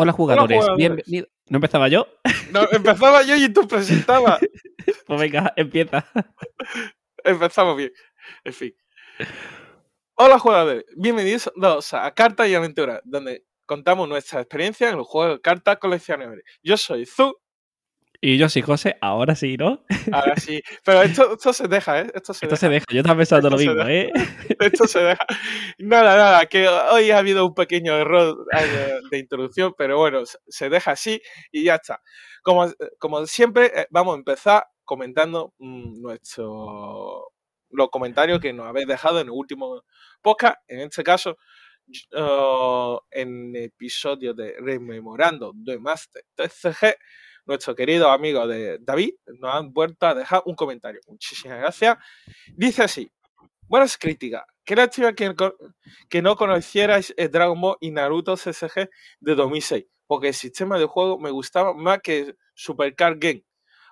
Hola jugadores, bienvenidos. ¿No empezaba yo? No, empezaba yo y tú presentabas. pues venga, empieza. Empezamos bien. En fin. Hola jugadores, bienvenidos a Cartas y Aventuras, donde contamos nuestra experiencia en los juegos de cartas coleccionables. Yo soy Zu y yo sí, José, ahora sí, ¿no? Ahora sí. Pero esto, esto se deja, ¿eh? Esto se, esto deja. se deja. Yo estaba pensando lo mismo, ¿eh? Esto se deja. Nada, nada, que hoy ha habido un pequeño error de, introducción, pero bueno, se deja así y ya está. Como, como siempre, eh, vamos a empezar comentando mm, nuestro, los comentarios que nos habéis dejado en el último podcast. En este caso, uh, en episodio de Rememorando de Master TCG nuestro querido amigo de David, nos han vuelto a dejar un comentario. Muchísimas gracias. Dice así: Buenas críticas. Qué lástima que, que no conocierais el Dragon Ball y Naruto CSG de 2006, porque el sistema de juego me gustaba más que Supercar Game.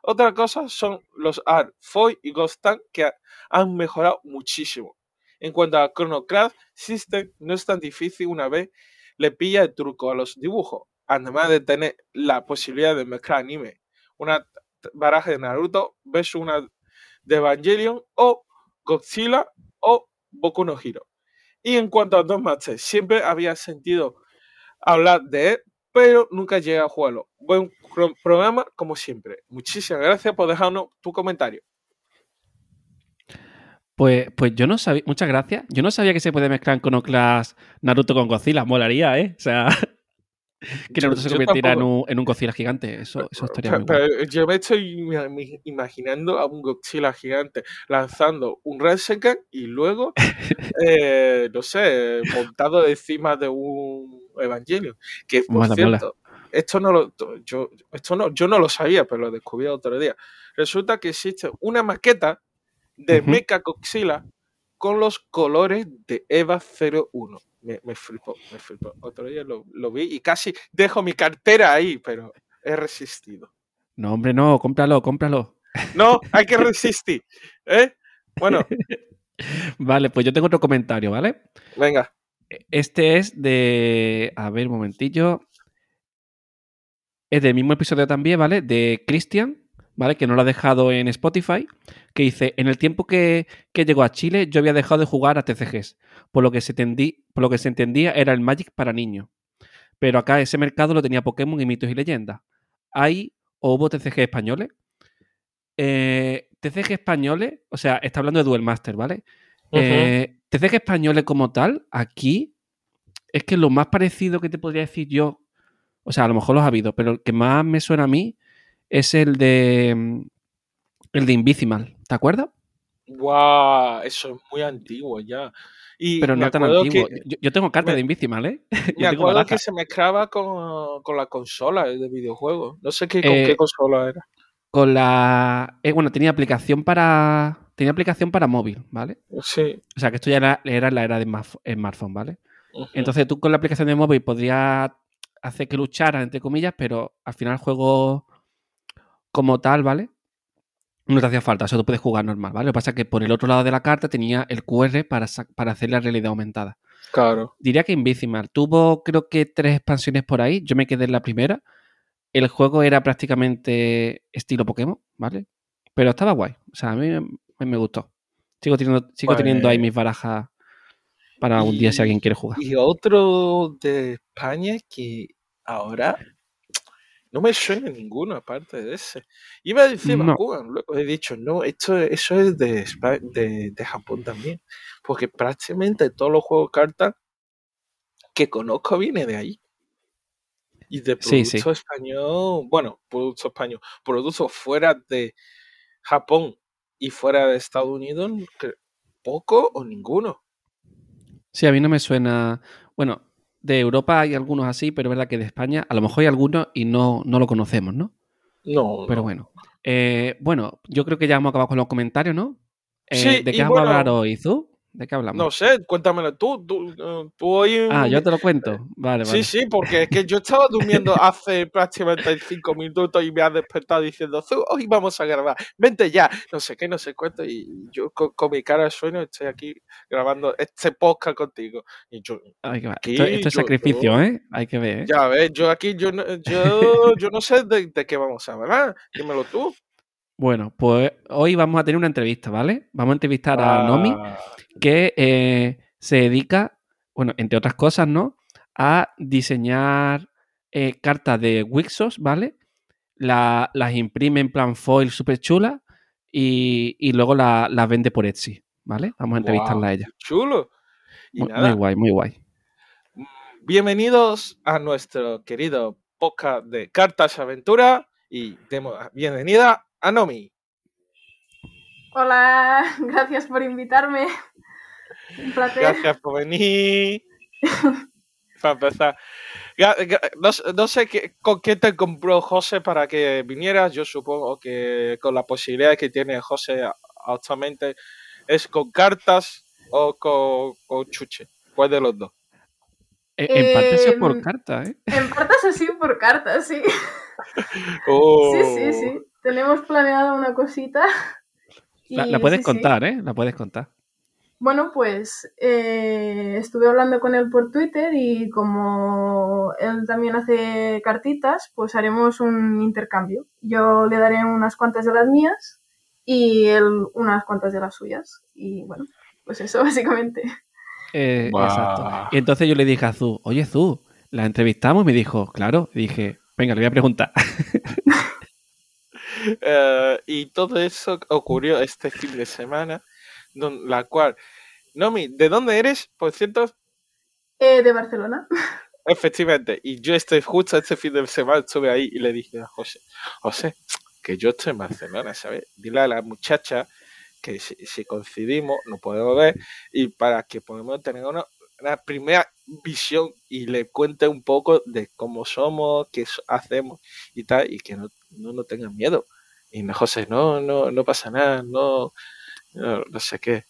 Otra cosa son los Art, Foy y Ghost Tank que han mejorado muchísimo. En cuanto a Chrono Craft System, no es tan difícil una vez le pilla el truco a los dibujos además de tener la posibilidad de mezclar anime, una baraja de Naruto versus una de Evangelion o Godzilla o Boku no Hero. Y en cuanto a Dos Masters, siempre había sentido hablar de él, pero nunca llegué a jugarlo. Buen programa, como siempre. Muchísimas gracias por dejarnos tu comentario. Pues, pues yo no sabía, muchas gracias. Yo no sabía que se puede mezclar con Oclas Naruto con Godzilla. Molaría, ¿eh? O sea, que Naruto se convirtiera en un, en un, Godzilla gigante. Eso, eso estaría muy pero Yo me estoy imaginando a un Godzilla gigante lanzando un Rasengan y luego, eh, no sé, montado encima de un Evangelion. Que por cierto, esto no lo, yo, esto no, yo no lo sabía, pero lo descubrí otro día. Resulta que existe una maqueta de Mecha Godzilla con los colores de EVA 01 me, me flipó, me flipó. Otro día lo, vi y casi dejo mi cartera ahí, pero he resistido. No, hombre, no, cómpralo, cómpralo. No, hay que resistir. ¿eh? Bueno. vale, pues yo tengo otro comentario, ¿vale? Venga. Este es de. A ver, un momentillo. Es del mismo episodio también, ¿vale? De Christian. ¿Vale? Que no lo ha dejado en Spotify, que dice, en el tiempo que, llegó a Chile yo había dejado de jugar a TCGs, por lo, que se por lo que se entendía era el Magic para niños. Pero acá ese mercado lo tenía Pokémon y mitos y leyendas. ¿Hay o hubo TCG españoles? Eh, TCG españoles, o sea, está hablando de Duel Master, ¿vale? Eh, TCG españoles como tal, aquí, es que lo más parecido que te podría decir yo, o sea, a lo mejor los ha habido, pero el que más me suena a mí es el de. El de Invisimal, ¿te acuerdas? ¡Guau! Eso es muy antiguo ya. Pero no tan antiguo. yo, tengo carta de Invisimal, ¿eh? Me acuerdo que se mezclaba con, con la consola de videojuegos. No sé qué, con qué eh, consola era. Con la. Eh, bueno, tenía aplicación para. Tenía aplicación para móvil, ¿vale? Sí. O sea, que esto ya era, era la era de smartphone, ¿vale? Entonces tú con la aplicación de móvil podrías hacer que luchara, entre comillas, pero al final el juego como tal, ¿vale? No te hacía falta, eso tú puedes jugar normal, ¿vale? Lo que pasa es que por el otro lado de la carta tenía el QR para, para hacer la realidad aumentada. Claro. Diría que Invisimal tuvo, creo que tres expansiones por ahí. Yo me quedé en la primera. El juego era prácticamente estilo Pokémon, ¿vale? Pero estaba guay. O sea, a mí me, gustó. Sigo teniendo, sigo teniendo ahí mis barajas para un día si alguien quiere jugar. Y otro de España que ahora no me suena ninguno aparte de ese. Iba a decir Bakugan, luego he dicho, no, esto, eso es de, de, Japón también. Porque prácticamente todos los juegos de cartas que conozco viene de ahí. Y de producto español, bueno, producto español, producto fuera de Japón y fuera de Estados Unidos, poco o ninguno. Sí, a mí no me suena. Bueno, de Europa hay algunos así, pero es verdad que de España a lo mejor hay algunos y no, no lo conocemos, ¿no? No. Pero bueno. Eh, bueno, yo creo que ya hemos acabado con los comentarios, ¿no? Eh, ¿De qué vamos a hablar hoy, Zu? ¿De qué hablamos? No sé, cuéntamelo tú. Tú, eh, tú hoy. Ah, yo te lo cuento. Vale, Sí, vale. sí, porque es que yo estaba durmiendo hace prácticamente cinco minutos y me has despertado diciendo, "Zu, hoy vamos a grabar, vente ya, no sé qué, no sé cuánto, y yo con, con mi cara de sueño estoy aquí grabando este podcast contigo. Y yo, que ver. Aquí Esto, esto es yo- sacrificio, yo- ¿eh? Hay que ver, ¿eh? ya ves, yo aquí, yo, no- yo, yo no sé de, de qué vamos a hablar, dímelo tú. Bueno, pues hoy vamos a tener una entrevista, ¿vale? Vamos a entrevistar a Nomi, Ah, que eh, se dedica, bueno, entre otras cosas, ¿no? A diseñar eh, cartas de Wixos, ¿vale? La- las imprime en plan foil súper chula y, y luego la- las vende por Etsy, ¿vale? Vamos a entrevistarla a ella. chulo. Y Muy, nada, muy guay, muy guay. bienvenidos a nuestro querido podcast de Cartas Aventura y demos la bienvenida a Nomi. Hola, gracias por invitarme. Un placer. Gracias por venir. Para empezar. No, sé qué, con qué te compró José para que vinieras. Yo supongo que con la posibilidad que tiene José actualmente es con cartas o con, con chuche. ¿Cuál de los dos? Eh, En parte ha sido por Em, carta, ¿eh? En partes así por cartas, sí. Oh. Sí, sí, sí. Tenemos planeado una cosita. La, y la puedes sí, sí. contar, ¿eh? La puedes contar. Bueno, pues eh, estuve hablando con él por Twitter y como él también hace cartitas, pues haremos un intercambio. Yo le daré unas cuantas de las mías y él unas cuantas de las suyas. Y bueno, pues eso básicamente. Eh. Exacto. Y entonces yo le dije a Zu, oye Zu, la entrevistamos y me dijo, claro. Y dije, venga, le voy a preguntar. Eh, y todo eso ocurrió este fin de semana, don- la cual, Nomi, ¿de dónde eres? Por cierto, Eh, de Barcelona. efectivamente, y yo estoy justo este fin de semana, estuve ahí y le dije a José, José, que yo estoy en Barcelona, ¿sabes? Dile a la muchacha que si, si coincidimos, nos podemos ver y para que podamos tener una, una primera visión y le cuente un poco de cómo somos, qué hacemos y tal, y que no, no, no tengan miedo. Y no, José, no, no, no pasa nada, no, no, no sé qué.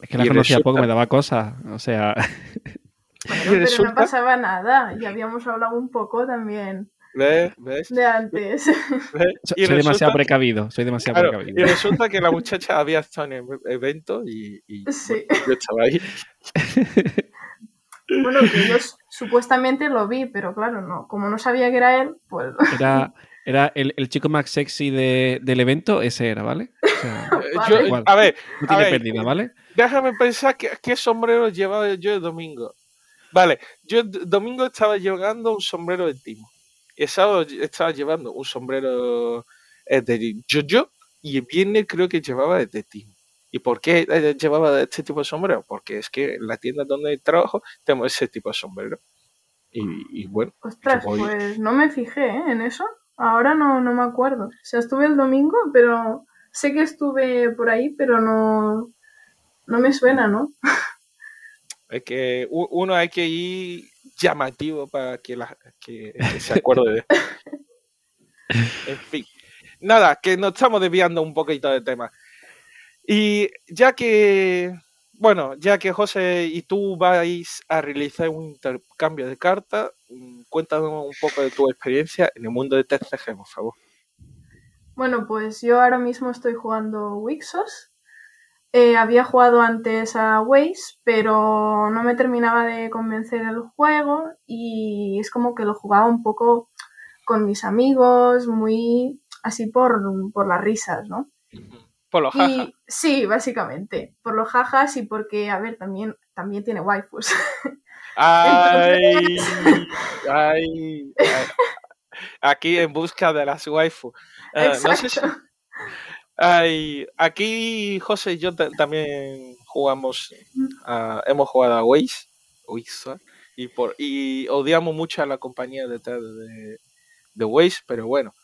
Es que la Y conocía resulta- poco, me daba cosas. O sea, Bueno, Y pero resulta- no pasaba nada. Ya habíamos hablado un poco también ¿Ves? ¿Ves? de antes. Y soy demasiado precavido. Soy demasiado Claro, y precavido. resulta que la muchacha había estado en el evento y, y, Sí. bueno, yo estaba ahí. Bueno, que yo supuestamente lo vi, pero claro, no. Como no sabía que era él, pues Era, era el, el chico más sexy de- del evento, ese era, ¿vale? O sea, Vale. yo- Igual. a ver, no A tiene ver, pérdida, ¿vale? déjame pensar que- qué sombrero llevaba yo el domingo. Vale, yo el domingo estaba llevando un sombrero de timo. Y el sábado estaba llevando un sombrero eh, de Jojo y el viernes creo que llevaba de timo. ¿Y por qué eh, llevaba este tipo de sombrero? Porque es que en la tienda donde trabajo tenemos ese tipo de sombrero. Y, y bueno, Ostras, voy- pues no me fijé ¿eh? en eso. Ahora no, no me acuerdo. O sea, estuve el domingo, pero sé que estuve por ahí, pero no, no me suena, ¿no? es que uno hay que ir llamativo para que, la, que, que se acuerde de. En fin. Nada, que nos estamos desviando un poquito del tema. Y ya que, bueno, ya que José y tú vais a realizar un intercambio de cartas, cuéntanos un poco de tu experiencia en el mundo de TCG, por favor. Bueno, pues yo ahora mismo estoy jugando Wixos. Eh, había jugado antes a Waze, pero no me terminaba de convencer el juego y es como que lo jugaba un poco con mis amigos, muy así por, por las risas, ¿no? Por los jajas. Sí, básicamente, por los jajas y porque, a ver, también, también tiene waifus. Ay, ay, ay. Aquí en busca de las waifu. Ah, no sé si- Exacto. ay, aquí José y yo ta- también jugamos, a- hemos jugado a Waze, Waze, y, por, y odiamos mucho a la compañía detrás de, de Waze, pero bueno,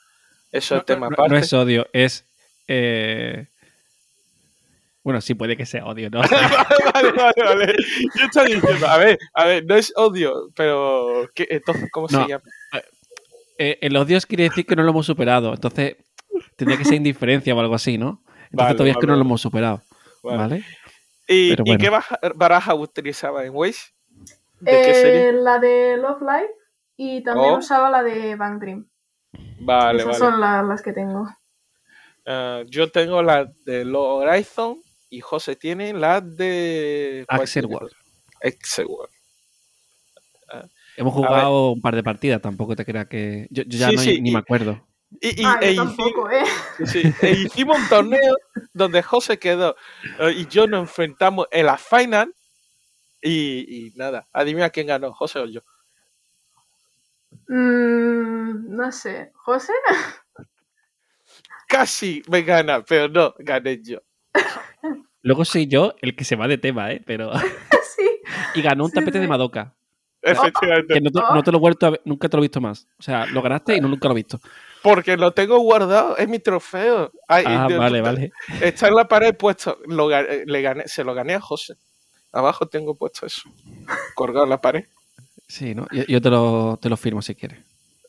eso es No, tema no- aparte. no es odio, es. eh, Bueno, sí puede que sea odio, ¿no? vale, vale, vale. Yo estaba diciendo, a ver, a ver, no es odio, pero ¿qué- entonces, ¿cómo No. se llama? Eh, el odio quiere decir que no lo hemos superado. Entonces, tendría que ser indiferencia o algo así, ¿no? Entonces Vale, todavía es que vale, no lo hemos superado. Vale. ¿Vale? ¿Y, ¿y qué baraja utilizaba en Waze? ¿De qué Eh, serie? la de Love Live y también Oh. usaba la de Bang Dream. Vale, Esas vale. son la- las que tengo. Ah, yo tengo la de Low Horizon y José tiene la de... ¿cuál Axel? World. Axel World. Hemos jugado un par de partidas, tampoco te creas que. Yo, yo ya Sí, no, sí, ni y- me acuerdo. Y, y- ah, e tampoco, ¿eh? sí, sí, e hicimos un torneo donde José quedó eh, y yo nos enfrentamos en la final y, y nada, adivina quién ganó, José o yo. Mm, no sé. ¿José? Casi me gana, pero no, gané yo. Luego soy yo el que se va de tema, ¿eh? Pero. sí. Y ganó un Sí, tapete de. Madoka. Efectivamente. Que no te, no te lo he vuelto a ver, nunca te lo he visto más. O sea, lo ganaste y no nunca lo he visto. Porque lo tengo guardado, es mi trofeo. Ay, Ah, vale, vale. Está en la pared puesto. Lo, eh, le gané, se lo gané a José. Abajo tengo puesto eso. Colgado en la pared. Sí, ¿no? Yo, yo te, lo, te lo firmo si quieres.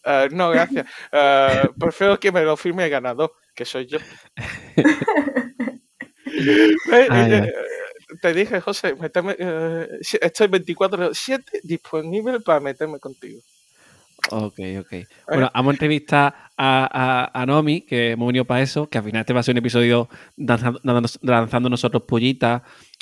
Ah, no, gracias. Ah, prefiero que me lo firme el ganador, que soy yo. Ay, eh, eh, te dije, José, méteme, eh, estoy 24-7 disponible para meterme contigo. Ok, ok. Bueno, vamos a entrevistar a, a, a Nomi, que hemos venido para eso, que al final este va a ser un episodio danzando, lanzando nosotros pollitas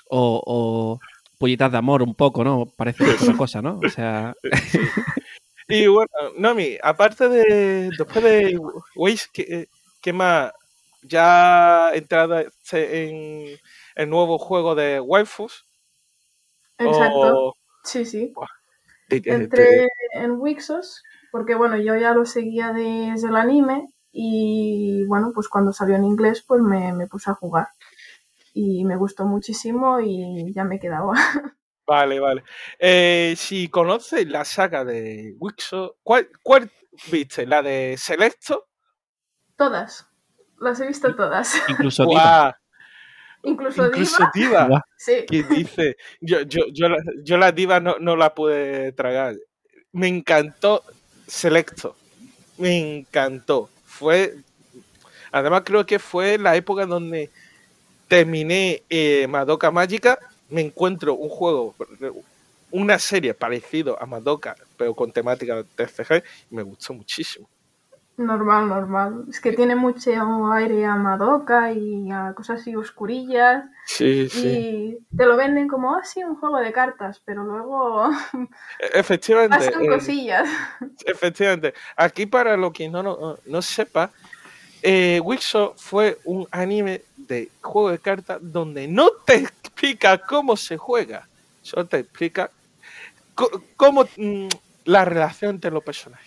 o, o pollitas de amor un poco, ¿no? Parece que es una cosa, ¿no? O sea, Y bueno, Nomi, aparte de. Después de ¿qué, qué más? Ya entrada en el nuevo juego de waifus. Exacto. O, Sí, sí. de- Entré en Wixos porque, bueno, yo ya lo seguía desde el anime y, bueno, pues cuando salió en inglés, pues me, me puse a jugar. Y me gustó muchísimo y ya me quedaba. Vale, vale. Eh, si conoces la saga de Wixo, ¿cuál, ¿cuál viste? ¿La de Selecto? todas. Las he visto todas. incluso Diva. Incluso, Incluso Diva. Sí. ¿Qué dice? Yo, yo, yo, la, yo la diva no, no la pude tragar. Me encantó Selecto. Me encantó. Fue. Además, creo que fue la época donde terminé eh, Madoka Mágica. Me encuentro un juego, una serie parecido a Madoka, pero con temática de TCG. Y me gustó muchísimo. Normal, normal. Es que tiene mucho aire a Madoka y a cosas así oscurillas. Sí, sí. Y te lo venden como, ah, sí, un juego de cartas, pero luego Efectivamente. pasan eh, cosillas. Efectivamente. Aquí, para lo que no, no, no sepa, eh, Wixo fue un anime de juego de cartas donde no te explica cómo se juega, solo te explica co- cómo mm, la relación entre los personajes,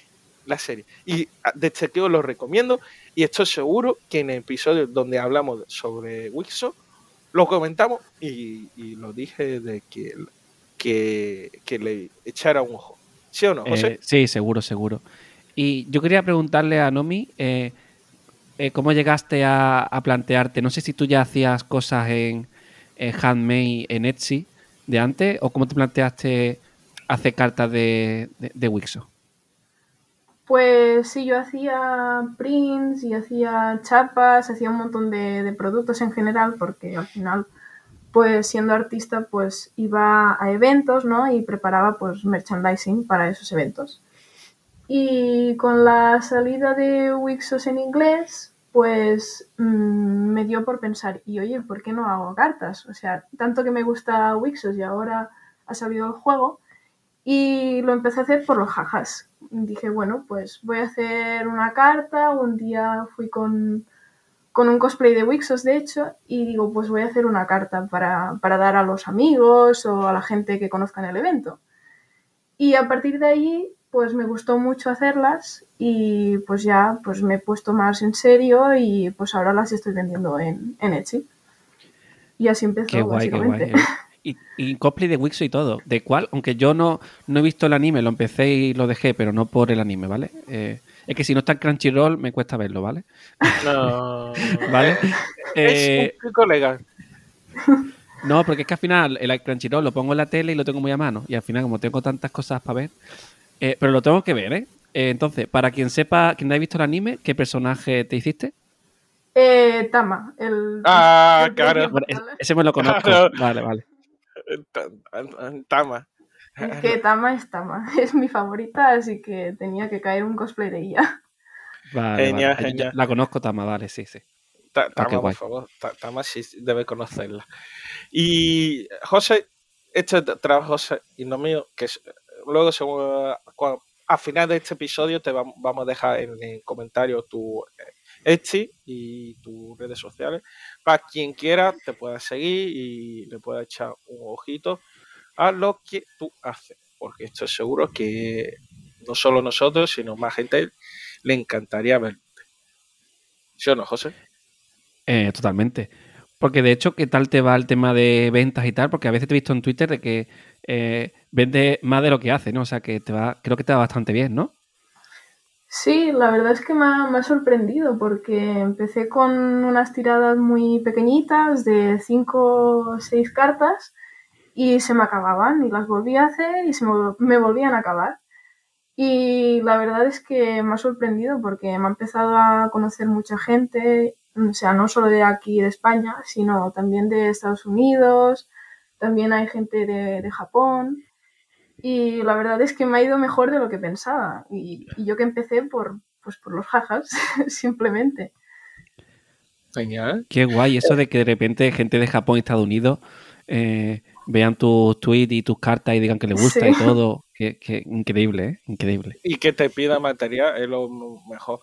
la serie. Y ah, desde que os lo recomiendo, y estoy seguro que en el episodio donde hablamos sobre Wixo, lo comentamos y, lo dije de que, que, que le echara un ojo. ¿Sí o no, José? Eh, sí, seguro, seguro. Y yo quería preguntarle a Nomi eh, eh, cómo llegaste a, plantearte, no sé si tú ya hacías cosas en, Handmade, en Etsy de antes, o cómo te planteaste hacer cartas de, de, de Wixo. Pues sí, yo hacía prints y hacía chapas, hacía un montón de, productos en general, porque al final, pues siendo artista, pues iba a eventos, ¿no? Y preparaba pues merchandising para esos eventos. Y con la salida de Wixos en inglés, pues mm, me dio por pensar, y oye, ¿por qué no hago cartas? O sea, tanto que me gusta Wixos y ahora ha salido el juego, y lo empecé a hacer por los jajas. Dije, bueno, pues voy a hacer una carta. Un día fui con, con un cosplay de Wixos, de hecho, y digo, pues voy a hacer una carta para, para dar a los amigos o a la gente que conozca en el evento. Y a partir de ahí, pues me gustó mucho hacerlas y pues ya pues me he puesto más en serio y pues ahora las estoy vendiendo en, en Etsy. Y así empezó, Qué guay, qué básicamente. guay. Y, y cosplay de Wixo y todo. De cuál, aunque yo no, no he visto el anime, lo empecé y lo dejé, pero no por el anime, ¿vale? Eh, es que si no está en Crunchyroll me cuesta verlo, ¿vale? No. ¿Vale? Es Eh, un pico legal. no, porque es que al final el Crunchyroll lo pongo en la tele y lo tengo muy a mano. Y al final, como tengo tantas cosas para ver, eh, pero lo tengo que ver, ¿eh? Eh, Entonces, para quien sepa, quien no haya visto el anime, ¿qué personaje te hiciste? Eh, Tama, el... Ah, el claro. Bueno, es- ese me lo conozco. Claro. Vale, vale. Ta- Tama. Es que Tama es Tama, es mi favorita, así que tenía que caer un cosplay de ella. Vale, Genial, vale. genial. La conozco, Tama, vale, sí, sí. Ta- Ah, Tama, por guay. favor. Ta- Tama sí debe conocerla. Y José, este trabajo José y no mío, que es- luego según, cua- a final de este episodio te vam- vamos a dejar en, en comentarios tu eh, Etsy y tus redes sociales para quien quiera te pueda seguir y le pueda echar un ojito a lo que tú haces, porque estoy seguro que no solo nosotros, sino más gente le encantaría verte. ¿Sí o no, José? Eh, totalmente. Porque de hecho, ¿qué tal te va el tema de ventas y tal? Porque a veces te he visto en Twitter de que eh, vende más de lo que hace, ¿no? O sea, que te va, creo que te va bastante bien, ¿no? Sí, la verdad es que me ha, sorprendido porque empecé con unas tiradas muy pequeñitas de 5 o 6 cartas y se me acababan y las volví a hacer y se me, vol- me volvían a acabar. Y la verdad es que me ha sorprendido porque me ha empezado a conocer mucha gente, o sea, no solo de aquí de España, sino también de Estados Unidos, también hay gente de Japón. Y la verdad es que me ha ido mejor de lo que pensaba. Y, y yo que empecé por, pues por los jajas, simplemente. Genial. Qué guay eso de que de repente gente de Japón y Estados Unidos eh, vean tus tweets y tus cartas y digan que les gusta Sí. y todo. Qué, qué increíble, ¿eh? Increíble. Y que te pida material es lo mejor.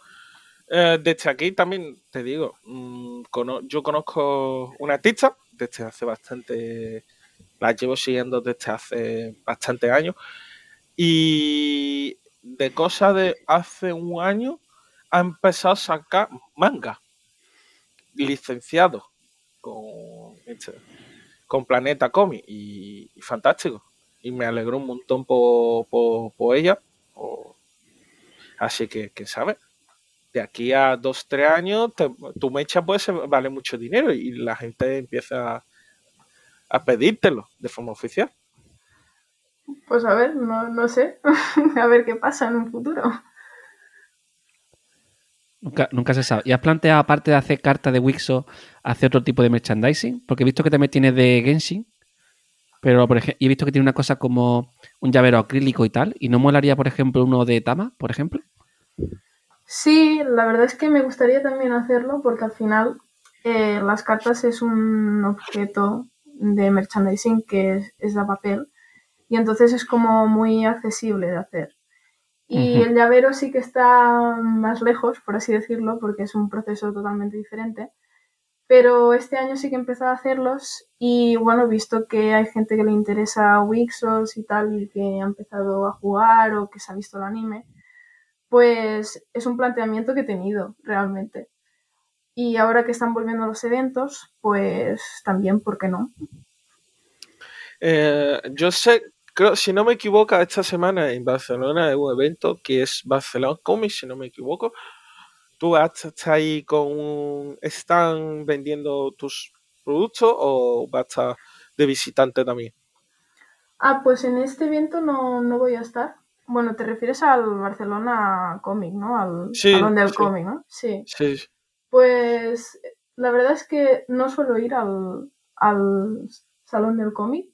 Eh, desde aquí también te digo, mm, cono- yo conozco una artista desde hace bastante, la llevo siguiendo desde hace bastante años y de cosas de hace un año ha empezado a sacar manga licenciado con, este, con Planeta Comic y, fantástico. Y me alegró un montón por, por, ella. Así que, que sabe, de aquí a dos, tres años, te- tu mecha puede vale mucho dinero y la gente empieza a pedírtelo de forma oficial. Pues a ver, no, no sé. a ver qué pasa en un futuro. Nunca, nunca se sabe. ¿Y has planteado, aparte de hacer cartas de Wixo, hacer otro tipo de merchandising? Porque he visto que también tienes de Genshin, pero por ejemplo, he visto que tiene una cosa como un llavero acrílico y tal. ¿Y no molaría, por ejemplo, uno de Tama, por ejemplo? Sí, la verdad es que me gustaría también hacerlo porque al final eh, las cartas es un objeto de merchandising que es, es de papel y entonces es como muy accesible de hacer. Y Ujú. el llavero sí que está más lejos, por así decirlo, porque es un proceso totalmente diferente. Pero este año sí que he empezado a hacerlos y bueno, visto que hay gente que le interesa Wixos y tal y que ha empezado a jugar o que se ha visto el anime, pues es un planteamiento que he tenido realmente. Y ahora que están volviendo los eventos, pues también, ¿por qué no? Eh, yo sé, creo, si no me equivoco, esta semana en Barcelona hay un evento que es Barcelona Comics, si no me equivoco. ¿Tú estar ahí con un stand vendiendo tus productos o vas a estar de visitante también? Ah, pues en este evento no, no voy a estar. Bueno, te refieres al Barcelona Comic, ¿no? Al Sí, Salón del sí. Cómic, ¿no? Sí. Sí, Pues la verdad es que no suelo ir al, al Salón del Cómic,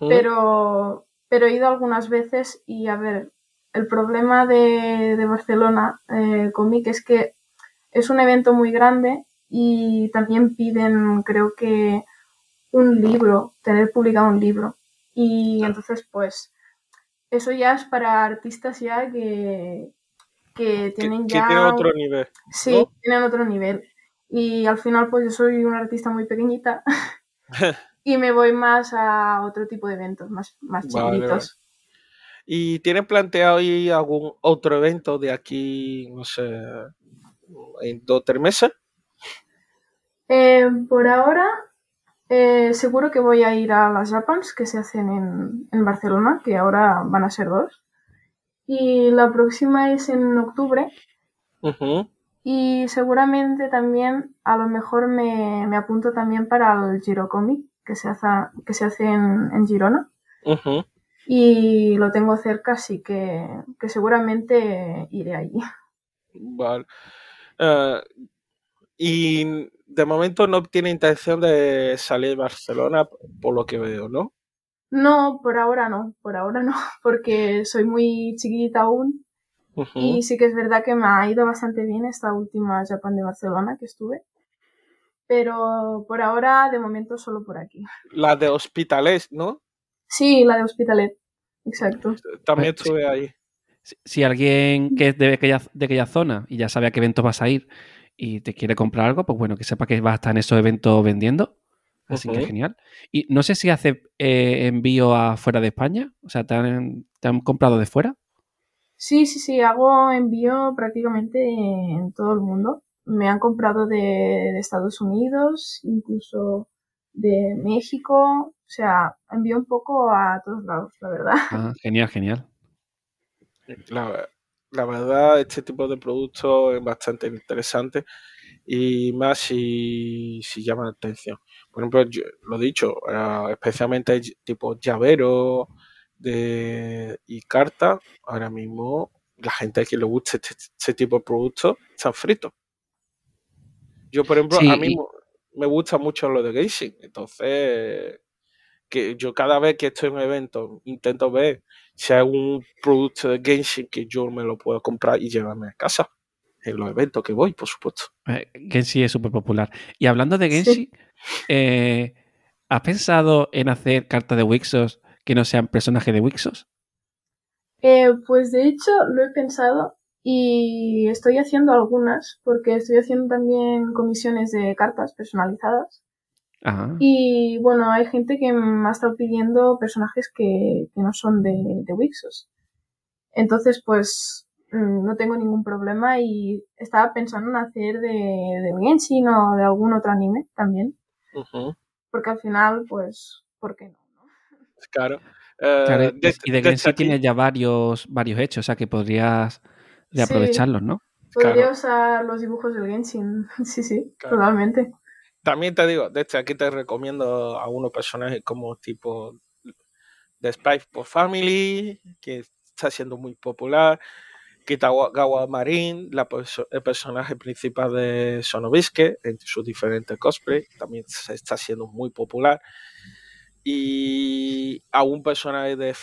pero, pero he ido algunas veces y a ver, el problema de, de Barcelona eh, Comic es que es un evento muy grande y también piden, creo que, un libro, tener publicado un libro. Y entonces, pues, eso ya es para artistas ya que, que que, tienen que ya... tiene otro nivel. Sí, ¿no? tienen otro nivel. Y al final, pues yo soy una artista muy pequeñita y me voy más a otro tipo de eventos, más, más Vale, chiquititos. ¿Y tienen planteado ir a algún otro evento de aquí, no sé, en dos o tres meses? Eh, por ahora, eh, seguro que voy a ir a las Japans que se hacen en, en Barcelona, que ahora van a ser dos. Y la próxima es en octubre. Y seguramente también, a lo mejor me, me apunto también para el Giro Comic, que se hace, que se hace en, en Girona. Y lo tengo cerca, así que, que seguramente iré allí. Vale. Eh, Y de momento no tiene intención de salir de Barcelona, por lo que veo, ¿no? No, por ahora no, por ahora no, porque soy muy chiquita aún. Y sí que es verdad que me ha ido bastante bien esta última Japan de Barcelona que estuve. Pero por ahora, de momento, solo por aquí. La de Hospitalet, ¿no? Sí, la de Hospitalet, exacto. También estuve ahí. Si, alguien que es de aquella, de aquella zona y ya sabe a qué eventos vas a ir y te quiere comprar algo, pues bueno, que sepa que vas a estar en esos eventos vendiendo. Así que genial. Y no sé si hace eh, envío a fuera de España. O sea, ¿te han, ¿te han, comprado de fuera? Sí, sí, sí. Hago envío prácticamente en todo el mundo. Me han comprado de, de Estados Unidos, incluso de México. O sea, envío un poco a todos lados, la verdad. Ah, genial, genial. La, la verdad, este tipo de productos es bastante interesante y más si, si llama la atención. Por ejemplo, yo, lo dicho, uh, especialmente tipo llavero de, y carta, ahora mismo la gente que le gusta este, este tipo de productos están fritos. Yo, por ejemplo, sí, a mí y... me gusta mucho lo de Genshin, entonces que yo cada vez que estoy en un evento intento ver si hay un producto de Genshin que yo me lo puedo comprar y llevarme a casa en los eventos que voy, por supuesto. Eh, Genshin es súper popular. Y hablando de Genshin, sí. eh, ¿has pensado en hacer cartas de Wixos que no sean personajes de Wixos? Eh, pues de hecho lo he pensado y estoy haciendo algunas porque estoy haciendo también comisiones de cartas personalizadas. Ajá. Y bueno, hay gente que me ha estado pidiendo personajes que, que no son de, de Wixos. Entonces, pues Mm, no tengo ningún problema y estaba pensando en hacer de, de Genshin o de algún otro anime también. Uh -huh. Porque al final, pues, ¿por qué no? no? Claro. Uh, claro de, y de, de Genshin tiene ya varios, varios hechos, o sea que podrías de aprovecharlos, sí. ¿no? Podría claro. usar los dibujos del Genshin, sí, sí, claro. totalmente. También te digo, desde aquí te recomiendo a unos personajes como tipo The Spy for Family, que está siendo muy popular. Kitagawa Marin, la, el personaje principal de Sonobiske, en sus diferentes cosplay, también se está siendo muy popular. Y a un personaje de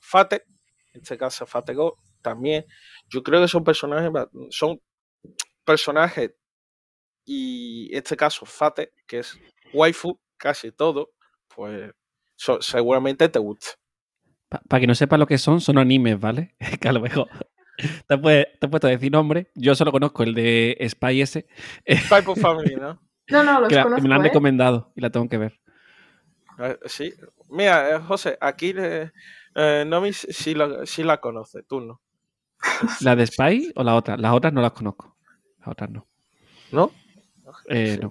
Fate, en este caso Fatego, también. Yo creo que son personajes, son personajes, y en este caso Fate, que es waifu, casi todo, pues so, seguramente te gusta. Para pa que no sepa lo que son, son animes, ¿vale? que a lo mejor te, puede, te he puesto a decir nombre. Yo solo conozco el de Spy ese. Spy for Family, ¿no? No, no, los que conozco, Me la han ¿eh? recomendado y la tengo que ver. Uh, sí. Mira, eh, José, aquí eh, Nomi sí la, sí la conoce, tú no. ¿La de Spy o la otra? Las otras no las conozco. Las otras no. ¿No? Eh, no.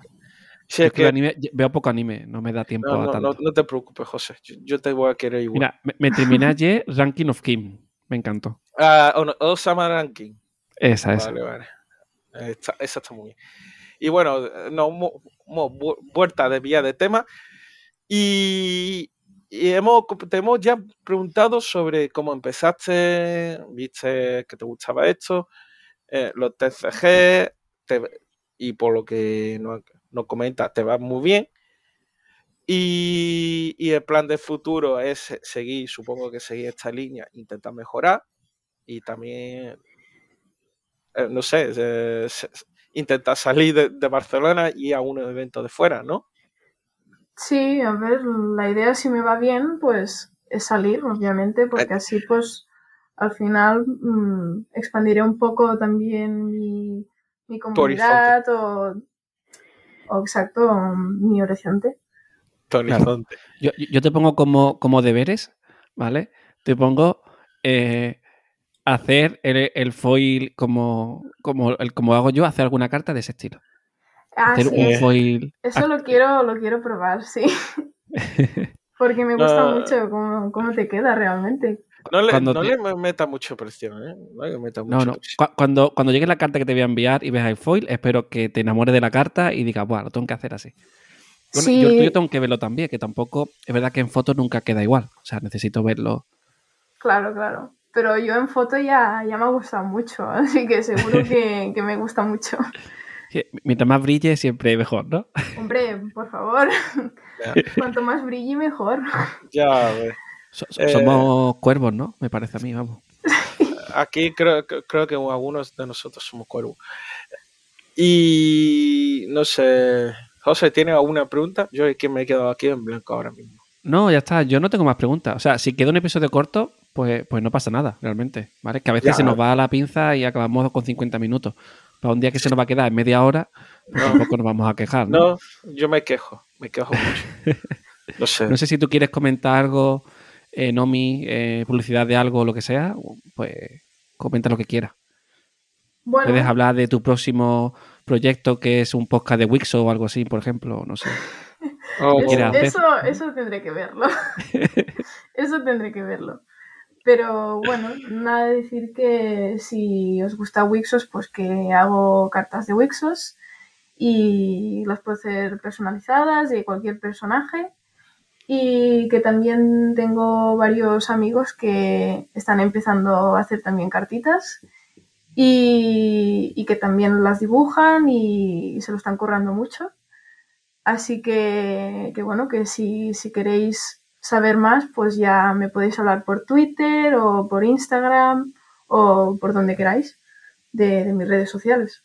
Sí, es, que, que anime, veo poco anime, no me da tiempo no, a no, tanto. No, no, te preocupes, José. Yo, yo, te voy a querer igual. Mira, me, me terminé ayer Ranking of Kim. Me encantó. Uh, Osama Ranking. Esa, esa. Vale, vale. Esa, esa está muy bien. Y bueno, no, mo, mo, vuelta de vía de tema. Y, y hemos, te hemos ya preguntado sobre cómo empezaste, viste que te gustaba esto, eh, los TCG, te, y por lo que nos, nos comentas, te va muy bien. Y, y, el plan de futuro es seguir, supongo que seguir esta línea, intentar mejorar y también, eh, no sé, eh, intentar salir de, de, Barcelona y a un evento de fuera, ¿no? Sí, a ver, la idea si me va bien, pues es salir, obviamente, porque así pues al final mmm, expandiré un poco también mi, mi comunidad o, o, exacto, mi horizonte. Claro. Yo, yo, te pongo como, como deberes, ¿vale? Te pongo eh, hacer el, el, foil como, como, el, como hago yo, hacer alguna carta de ese estilo. Ah, hacer sí, un foil. Eso lo quiero, lo quiero probar, sí. Porque me gusta no, mucho cómo, cómo, te queda realmente. No le, no te... le meta mucho presión, ¿eh? No le meta mucho no, no. Presión. Cuando, cuando llegue la carta que te voy a enviar y veas el foil, espero que te enamores de la carta y digas, bueno, lo tengo que hacer así. Bueno, sí. yo, yo tengo que verlo también, que tampoco, es verdad que en fotos nunca queda igual. O sea, necesito verlo. Claro, claro. Pero yo en foto ya, ya me ha gustado mucho, así que seguro que, que me gusta mucho. Mientras más brille, siempre mejor, ¿no? Hombre, por favor. Cuanto más brille, mejor. Ya, a ver. Eh, somos cuervos, ¿no? Me parece a mí, vamos. Aquí creo, creo que algunos de nosotros somos cuervos. Y no sé, José, ¿tiene alguna pregunta? Yo es que me he quedado aquí en blanco ahora mismo. No, ya está, yo no tengo más preguntas. O sea, si queda un episodio corto, pues, pues no pasa nada, realmente. ¿Vale? Que a veces se nos va la pinza y acabamos con 50 minutos. Para un día que se nos va a quedar en media hora, pues tampoco nos vamos a quejar. ¿no? no, yo me quejo, me quejo mucho. No sé. no sé si tú quieres comentar algo, eh, Nomi, eh, publicidad de algo o lo que sea, pues comenta lo que quieras. Puedes hablar de tu próximo proyecto que es un podcast de Wixo o algo así, por ejemplo, no sé. Oh, eso, eso, tendré que verlo. eso tendré que verlo. Pero bueno, nada de decir que si os gusta Wixos, pues que hago cartas de Wixos y las puedo hacer personalizadas de cualquier personaje. Y que también tengo varios amigos que están empezando a hacer también cartitas y, que también las dibujan y, se lo están currando mucho. Así que, que bueno, que si, si, queréis saber más, pues ya me podéis hablar por Twitter o por Instagram o por donde queráis de, mis redes sociales.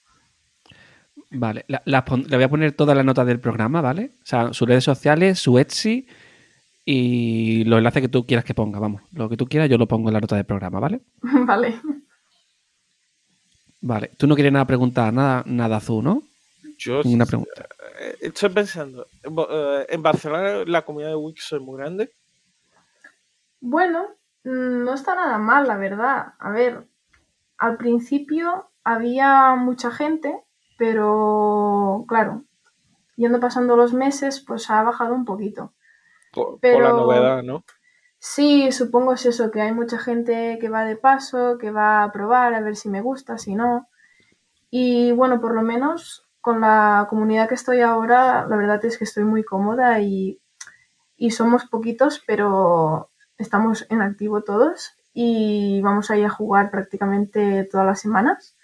Vale, le voy a poner toda la nota del programa, ¿vale? O sea, sus redes sociales, su Etsy y los enlaces que tú quieras que ponga, vamos. Lo que tú quieras yo lo pongo en la nota del programa, ¿vale? vale. Vale, tú no quieres nada preguntar, nada, nada azul, ¿no? Yo Una pregunta. Eh, estoy pensando, eh, ¿en Barcelona la comunidad de Wix es muy grande? Bueno, mm, no está nada mal, la verdad. A ver, al principio había mucha gente, pero claro, yendo pasando los meses, pues ha bajado un poquito. Por, por la novedad, ¿no? Sí, supongo es eso, que hay mucha gente que va de paso, que va a probar a ver si me gusta, si no. Y bueno, por lo menos con la comunidad que estoy ahora, la verdad es que estoy muy cómoda y, somos poquitos, pero estamos en activo todos y vamos a ir a jugar prácticamente todas las semanas.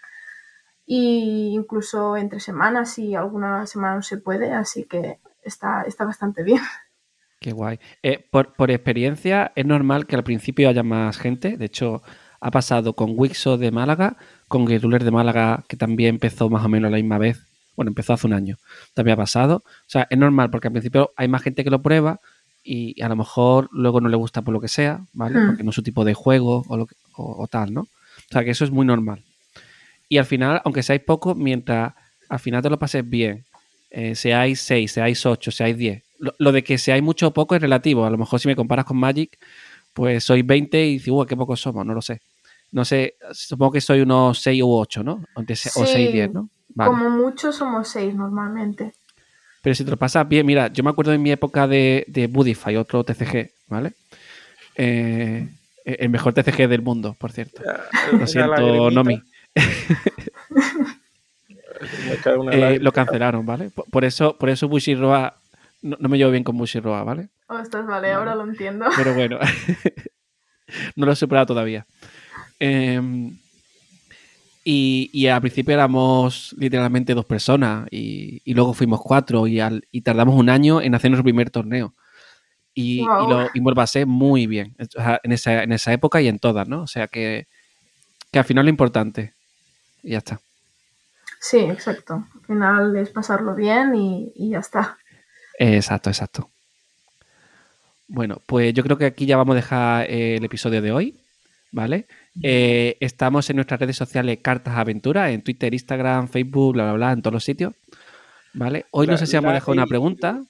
Y incluso entre semanas si alguna semana no se puede, así que está, está bastante bien. Qué guay. Eh, por, experiencia, es normal que al principio haya más gente. De hecho, ha pasado con Wixo de Málaga, con Guerruler de Málaga, que también empezó más o menos a la misma vez. Bueno, empezó hace un año. También ha pasado. O sea, es normal porque al principio hay más gente que lo prueba y a lo mejor luego no le gusta por lo que sea, ¿vale? Hmm. Porque no es su tipo de juego o, o, tal, ¿no? O sea, que eso es muy normal. Y al final, aunque seáis pocos, mientras al final te lo pases bien, eh, seáis seis, seáis ocho, seáis diez, lo, de que si hay mucho o poco es relativo. A lo mejor si me comparas con Magic, pues soy 20 y digo, qué pocos somos, no lo sé. No sé, supongo que soy unos 6 u 8, ¿no? O, 6, 10, ¿no? Como mucho somos 6 normalmente. Pero si te lo pasas bien, mira, yo me acuerdo de mi época de, de Budify, otro TCG, ¿vale? Eh, el mejor TCG del mundo, por cierto. lo siento, Nomi. eh, lo cancelaron, ¿vale? Por, eso, por eso Bushiroa no, me llevo bien con Bushiroa, ¿vale? Oh, estás vale, ahora lo entiendo. Pero bueno, no lo he superado todavía. Em, y, al principio éramos literalmente dos personas y, luego fuimos cuatro y, tardamos un año en hacer nuestro primer torneo. Y, lo, y lo pasé muy bien en esa, época y en todas, ¿no? O sea que, que al final lo importante. Y ya está. Sí, exacto. Al final es pasarlo bien y ya está. Exacto, exacto. Bueno, pues yo creo que aquí ya vamos a dejar eh, el episodio de hoy, ¿vale? Eh, estamos en nuestras redes sociales Cartas Aventuras, en Twitter, Instagram, Facebook, bla, bla, bla, en todos los sitios, ¿vale? Hoy no sé si vamos a dejar una pregunta.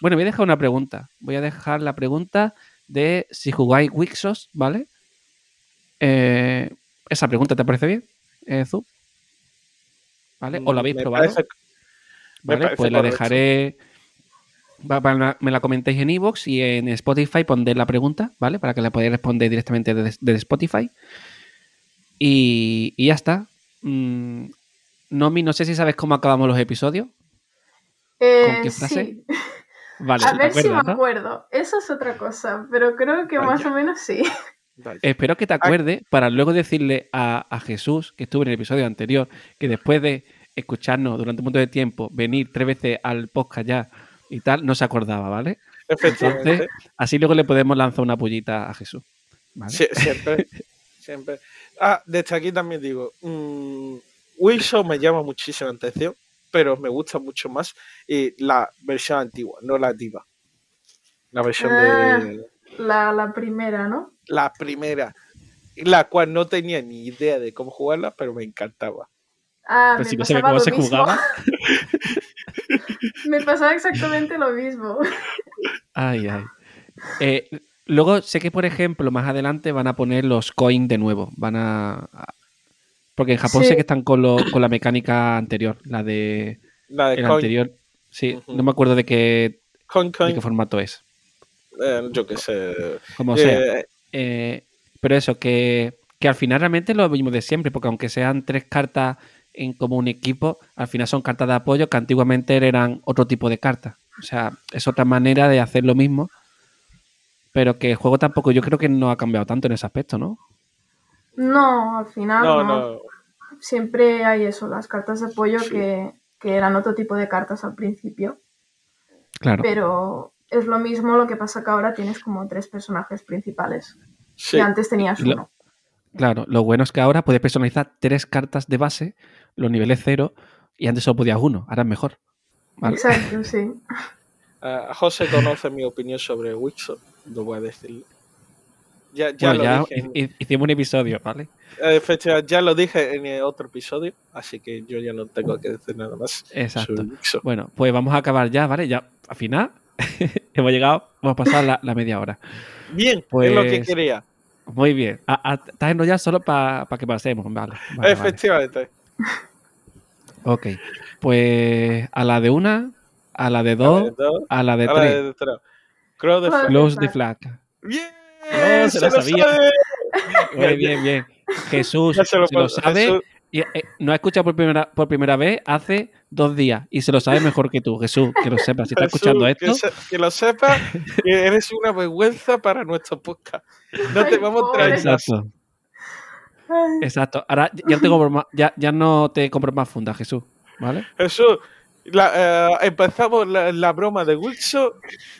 Bueno, voy a dejar una pregunta. Voy a dejar la pregunta de si jugáis Wixos, ¿vale? Eh, esa pregunta, ¿te parece bien, eh, ¿Vale? ¿O la habéis probado? ¿Vale? Pues la dejaré me la comentéis en iVoox y en Spotify pondré la pregunta, ¿vale? Para que la podáis responder directamente desde, Spotify. Y, ya está. Mm, Nomi, no sé si sabes cómo acabamos los episodios. Eh, ¿Con qué frase? Vale, a ver si me acuerdo. Eso es otra cosa, pero creo que más o menos sí. Espero que te acuerdes para luego decirle a, Jesús, que estuvo en el episodio anterior, que después de escucharnos durante un montón de tiempo, venir tres veces al podcast ya y tal, no se acordaba, ¿vale? Efectivamente. Entonces, así luego le podemos lanzar una pullita a Jesús. ¿vale? Sie- siempre, siempre. Ah, desde aquí también digo, mm, Wilson me llama muchísimo la atención, pero me gusta mucho más eh, la versión antigua, no la diva. La versión Ah. de La, la primera, ¿no? la primera, la cual no tenía ni idea de cómo jugarla, pero me encantaba. Ah, Pues me si no pasaba cómo se mismo. jugaba. me pasaba exactamente lo mismo. Ay, ay. Eh, luego sé que, por ejemplo, más adelante van a poner los coins de nuevo. Van a. Porque en Japón Sí. sé que están con, lo- con la mecánica anterior, la de. La de El Coin, anterior. Sí, no me acuerdo de qué, Coin, de Coin, qué formato es. eh, yo qué sé. Como sea. Eh, Eh, pero eso, que, que al final realmente lo mismo de siempre, porque aunque sean tres cartas en como un equipo, al final son cartas de apoyo que antiguamente eran otro tipo de cartas. O sea, es otra manera de hacer lo mismo, pero que el juego tampoco, yo creo que no ha cambiado tanto en ese aspecto, ¿no? No, al final no, no. no. Siempre hay eso, las cartas de apoyo que, que eran otro tipo de cartas al principio. Claro. Pero es lo mismo, lo que pasa que ahora tienes como tres personajes principales. Sí, Y antes tenías Y lo- uno. Claro, lo bueno es que ahora puedes personalizar tres cartas de base, los niveles cero, y antes solo podías uno, ahora es mejor. ¿vale? Exacto, sí. Ah, José conoce mi opinión sobre Wixo, lo voy a decir. Ya, ya Bueno, lo ya dije. en- hicimos un episodio, ¿vale? eh, fecha, ya lo dije en el otro episodio, así que yo ya no tengo que decir nada más. Exacto. sobre Wixo. Bueno, pues vamos a acabar ya, ¿vale? Ya, al final, hemos llegado, vamos a pasar la, la media hora. Bien, es lo que Pues- quería. Muy bien. A- a- Estás enrollado solo para que pasemos, vale. vale, vale. Efectivamente. Ok. Pues a la de una, a la de dos, Dos, a la de a la tres. de tres. Crow de Close Flag. Close the flag. ¡Bien! Oh, se ¡Se lo lo sabía. sabe! Bien, bien, bien. Jesús Ya se lo se lo sabe. Jesús. Y, eh, no ha escuchado por primera, por primera vez hace dos días y se lo sabe mejor que tú, Jesús, que lo sepas. Si estás escuchando que esto, se- Que, lo sepas, que eres una vergüenza para nuestro podcast. No te Ay, vamos a traer exacto, Ay, exacto. Ahora ya, no te compro más- ya, ya no te compro más fundas, Jesús, ¿vale? Jesús, la- eh, empezamos la, la broma de Wilson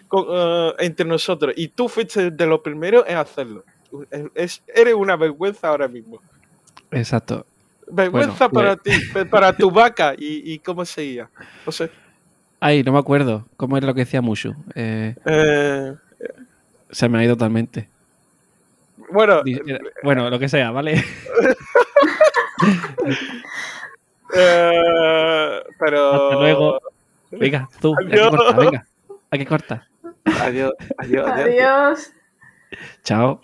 con, eh, entre nosotros y tú fuiste de los primeros en hacerlo. Es- eres una vergüenza ahora mismo. Exacto. Vergüenza Bueno, para ti, pe- para tu vaca y, y cómo seguía. No sé. Ay, no me acuerdo cómo era lo que decía Mushu. Eh, Eh, se me ha ido totalmente. bueno, Bueno, lo que sea, ¿vale? eh, pero. Hasta luego. Venga, tú, hay que Adiós. cortar, venga. Hay que cortar. Adiós, adiós, adiós. Adiós. Chao.